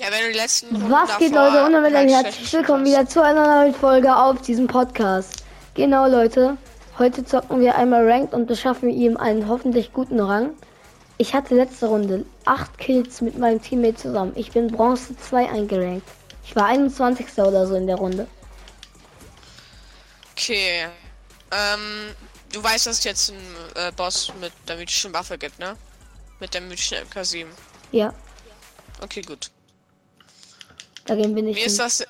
Ja, wenn die letzten Runden Was geht, Leute? Und halt herzlich willkommen wieder zu einer neuen Folge auf diesem Podcast. Genau, Leute. Heute zocken wir einmal Ranked und beschaffen ihm einen hoffentlich guten Rang. Ich hatte letzte Runde 8 Kills mit meinem Teammate zusammen. Ich bin Bronze 2 eingerankt. Ich war 21. oder so in der Runde. Okay. Ähm, du weißt, dass es jetzt einen äh, Boss mit der mythischen Waffe gibt, ne? Mit der mythischen MK7. Ja, Okay, gut. Da gehen wir nicht Mir ist das.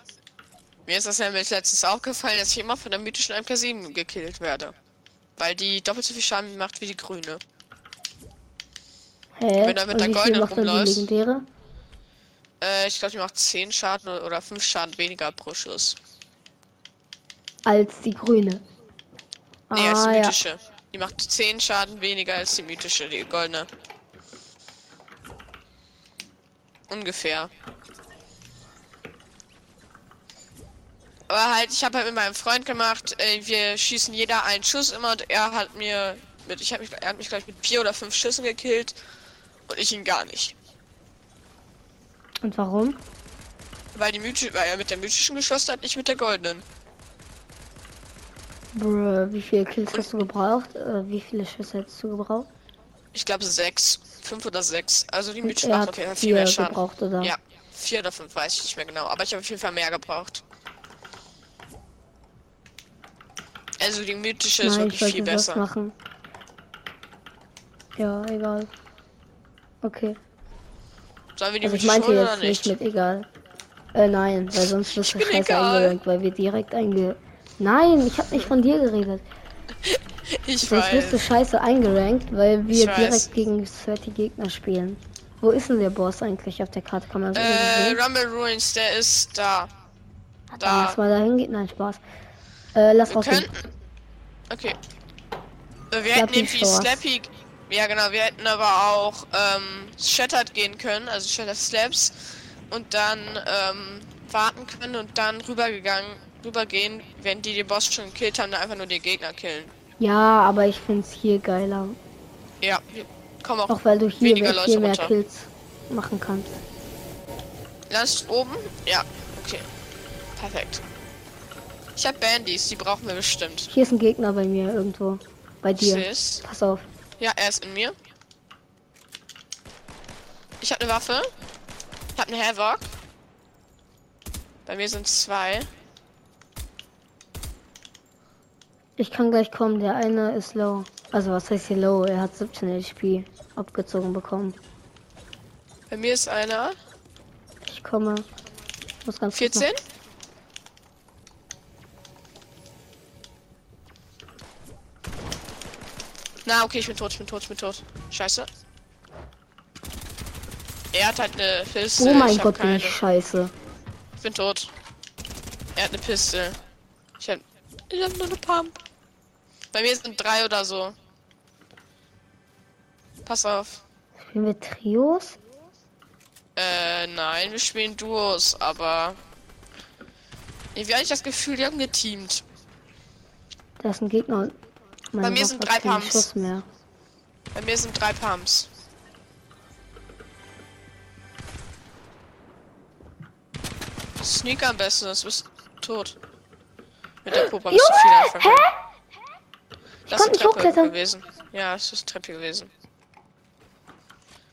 Mir ist das nämlich letztens aufgefallen, dass ich immer von der mythischen MK7 gekillt werde. Weil die doppelt so viel Schaden macht wie die grüne. Hä? wenn er mit Und der goldenen legendäre? Äh, ich glaube, die macht 10 Schaden oder 5 Schaden weniger pro Schuss. Als die grüne. Nee, als die ah, ja. mythische. Die macht 10 Schaden weniger als die mythische, die goldene. Ungefähr. Aber halt, ich habe halt mit meinem Freund gemacht, äh, wir schießen jeder einen Schuss immer und er hat mir mit, ich habe mich, er hat mich gleich mit vier oder fünf Schüssen gekillt und ich ihn gar nicht. Und warum? Weil die mythische, weil er mit der mythischen geschossen hat, nicht mit der goldenen. Bruh, wie viele Kills hast du gebraucht? Äh, wie viele Schüsse hättest du gebraucht? Ich glaube sechs. Fünf oder sechs. Also die mythische macht hat auf jeden Fall viel mehr Schaden. gebraucht, oder? Ja, vier oder fünf weiß ich nicht mehr genau, aber ich habe auf jeden Fall mehr gebraucht. Also die mythische ist Nein, wirklich ich wollte viel besser. machen. Ja, egal. Okay. Sollen wir die Also ich meinte jetzt oder nicht mit egal. Äh, nein, weil sonst wirst du scheiße egal. eingerankt, weil wir direkt einge... Nein, ich hab nicht von dir geredet. Ich Sonst wirst du weiß. scheiße eingerankt, weil wir Ich weiß. direkt gegen 30 Gegner spielen. Wo ist denn der Boss eigentlich auf der Karte? Kann man so Äh? Rumble Ruins, der ist da. Da. lass mal dahin gehen. Nein, Spaß. Äh, lass rausgehen. Okay. Äh, Wir Slappy hätten irgendwie. Slappy. Ja, genau. Wir hätten aber auch ähm, Shattered gehen können, also Shattered Slaps. Und dann ähm, warten können und dann rübergegangen, rübergehen, wenn die den Boss schon gekillt haben, dann einfach nur die Gegner killen. Ja, aber ich find's hier geiler. Ja, wir kommen auch. Auch weil du hier Weniger mehr, Leute viel mehr runter. Kills machen kannst. Landest oben? Ja, okay. Perfekt. Ich hab Bandys, die brauchen wir bestimmt. Hier ist ein Gegner bei mir irgendwo. Bei dir. Sis. Pass auf. Ja, er ist in mir. Ich habe eine Waffe. Ich habe eine Havoc. Bei mir sind zwei. Ich kann gleich kommen. Der eine ist low. Also was heißt hier low? Er hat 17 HP abgezogen bekommen. Bei mir ist einer. Ich komme. Muss ganz kurz noch- Na, okay, ich bin tot, ich bin tot, ich bin tot. Scheiße. Er hat halt eine Pistole. Oh mein Gott, bin ich scheiße. Ich bin tot. Er hat eine Pistole. Ich hab, ich hab nur eine Pump. Bei mir sind drei oder so. Pass auf. Spielen wir Trios? Äh, nein, wir spielen Duos, aber. Irgendwie habe ich das Gefühl, die haben geteamt. Da ist ein Gegner. Und meine Bei mir Waffe sind drei Pumps. Bei mir sind drei Pumps. Sneak am besten, das bist du tot. Mit der Puppe bist du viel anfangen. Das ist Treppe gewesen. Ja, es ist Treppe gewesen.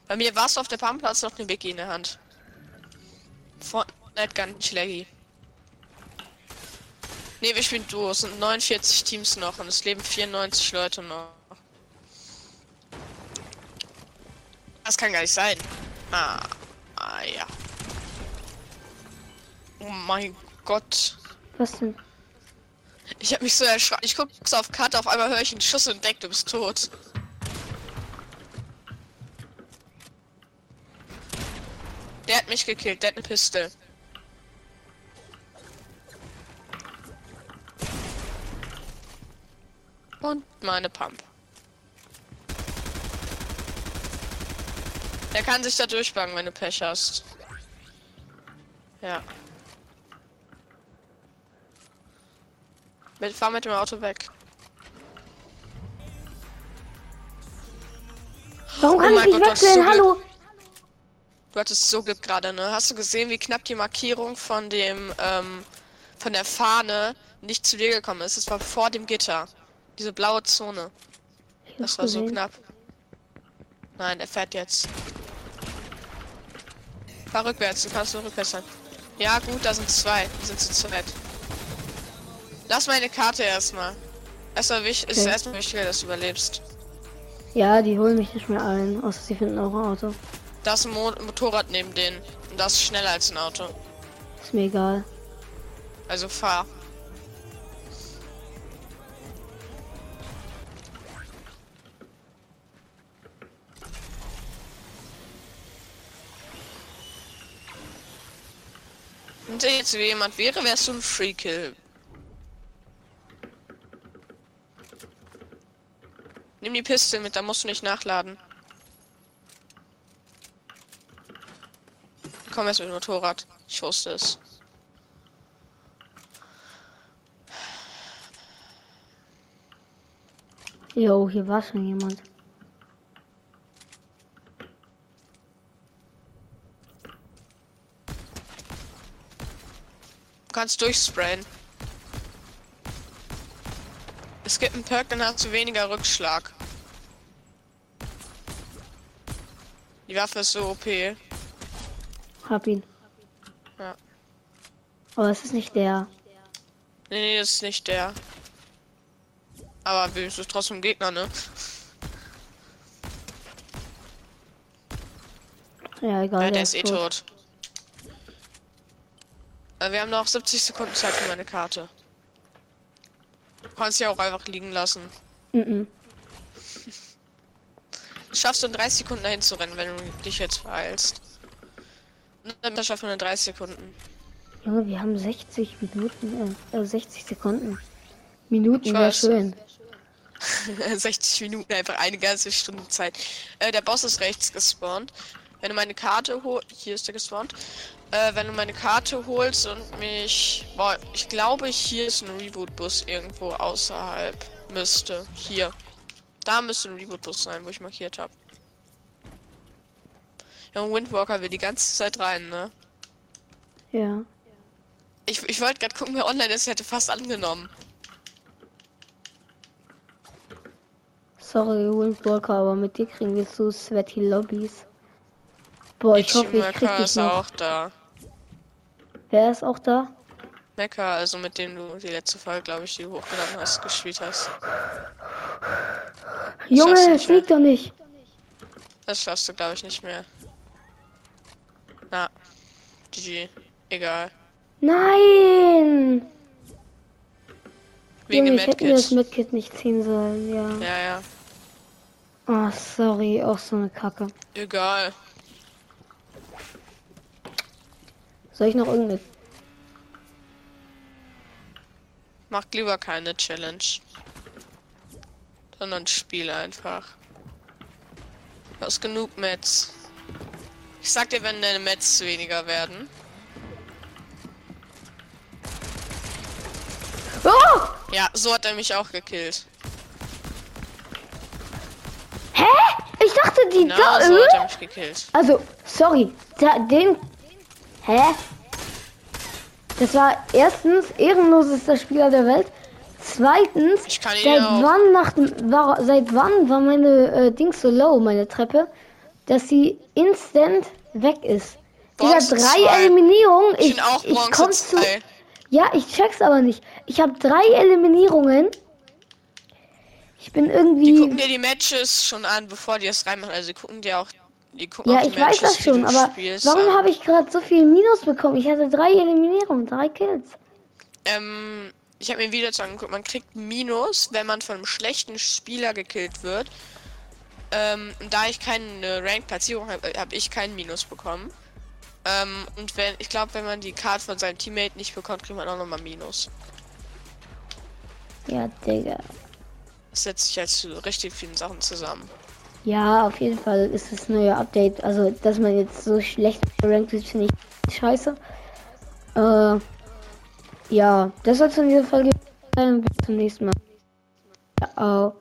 Bei mir warst du auf der Pumpplatz noch eine Wiki in der Hand. Fortnite ganz laggy. Ne, wir spielen Duos. Es sind 49 Teams noch und es leben 94 Leute noch. Das kann gar nicht sein. Ah, ah ja. Oh mein Gott. Was denn? Ich hab mich so erschrocken. Ich guck so auf Karte, auf einmal höre ich einen Schuss und denk, du bist tot. Der hat mich gekillt, der hat eine Pistole. Und meine Pump. Der kann sich da durchbagen, wenn du Pech hast. Ja. Mit, fahr mit dem Auto weg. Warum kann Oh ich mein nicht Gott, du wechseln? so Glück. Hallo? Du hattest so Glück gerade, ne? Hast du gesehen, wie knapp die Markierung von dem, ähm, von der Fahne nicht zu dir gekommen ist? Es war vor dem Gitter. Diese blaue Zone. Das war so knapp. Nein, er fährt jetzt. Fahr rückwärts, du kannst nur rückwärts sein. Ja, gut, da sind zwei. Die sind zu zweit. Lass meine Karte erstmal. Erstmal wichtig, ist Okay. erstmal wichtiger, dass du überlebst. Ja, die holen mich nicht mehr ein, außer sie finden auch ein Auto. Da ist ein Mo Motorrad neben denen. Und das ist schneller als ein Auto. Ist mir egal. Also fahr. Wenn da jetzt jemand wäre, wärst du ein Free Kill. Nimm die Piste mit, da musst du nicht nachladen. Komm erst mit dem Motorrad. Ich wusste es. Jo, hier war schon jemand. Kannst durchsprayen. Es gibt einen Perk, dann hast du weniger Rückschlag. Die Waffe ist so OP. Nee, Hab ihn. Ja. Aber es ist nicht der. nee, das ist nicht der. Aber wenigstens ist trotzdem Gegner, ne? Ja, egal. Ja, der ist eh tot. Äh, wir haben noch 70 Sekunden Zeit für meine Karte. Du kannst ja auch einfach liegen lassen. Mhm. Schaffst du in 30 Sekunden dahin zu rennen, wenn du dich jetzt verheilst. Dann schaffen wir in 30 Sekunden. Junge, wir haben 60 Minuten, äh, äh 60 Sekunden. Minuten wäre schön. 60 Minuten, einfach eine ganze Stunde Zeit. Äh, der Boss ist rechts gespawnt. Wenn du meine Karte holst, hier ist der gespawnt. Äh, wenn du meine Karte holst und mich, boah, ich glaube, hier ist ein Reboot-Bus irgendwo außerhalb. Müsste. Hier. Da müsste ein Reboot-Bus sein, wo ich markiert habe. Ja, und Windwalker will die ganze Zeit rein, ne? Ja. Ich, ich wollte gerade gucken, wer online ist, ich hätte fast angenommen. Sorry, Windwalker, aber mit dir kriegen wir so sweaty Lobbys. Boah, ich hoffe, ich krieg Mecha dich ist noch. auch da. Wer ist auch da? Mecha, also mit dem du die letzte Folge, glaube ich, die du hochgeladen hast, gespielt hast. Junge, es nicht mehr. liegt doch nicht. Das schaffst du, glaube ich, nicht mehr. Na, GG. Egal. Nein! Wegen Junge, ich hätte mir das. Medkit nicht ziehen sollen, ja. Ja, ja. Oh, sorry, auch so eine Kacke. Egal. Soll ich noch irgendeine... Macht lieber keine Challenge. Sondern spiel einfach. Du hast genug Mets. Ich sag dir, wenn deine Mets weniger werden. Oh! Ja, so hat er mich auch gekillt. Hä? Ich dachte, die Na, da... so hat er mich gekillt. Also, sorry, da, den... Hä? Das war erstens ehrenlosester Spieler der Welt. Zweitens, seit wann nach dem, war, seit wann war meine äh, Dings so low, meine Treppe, dass sie instant weg ist. Bronze drei zwei. Eliminierungen, Ich ich, bin auch ich komm zu, 2. ja, ich check's aber nicht. Ich habe drei Eliminierungen. Ich bin Die gucken irgendwie, dir die Matches schon an, bevor die es reinmachen. Also gucken dir auch. Die gucken ja, ich weiß Matches, das die schon, aber spielst, warum an. habe ich gerade so viel Minus bekommen? Ich hatte drei Eliminierungen, drei Kills. Ähm, ich habe mir wieder zu angeguckt, man kriegt Minus, wenn man von einem schlechten Spieler gekillt wird. Ähm, und da ich keine Rank-Platzierung habe, habe ich keinen Minus bekommen. Ähm, und wenn, ich glaube, wenn man die Card von seinem Teammate nicht bekommt, kriegt man auch nochmal Minus. Ja, Digga. Das setzt sich halt zu richtig vielen Sachen zusammen. Ja, auf jeden Fall ist das neue Update. Also, dass man jetzt so schlecht gerankt ist, finde ich scheiße. Äh, ja, das soll es in dieser Folge sein. Bis zum nächsten Mal. Ciao.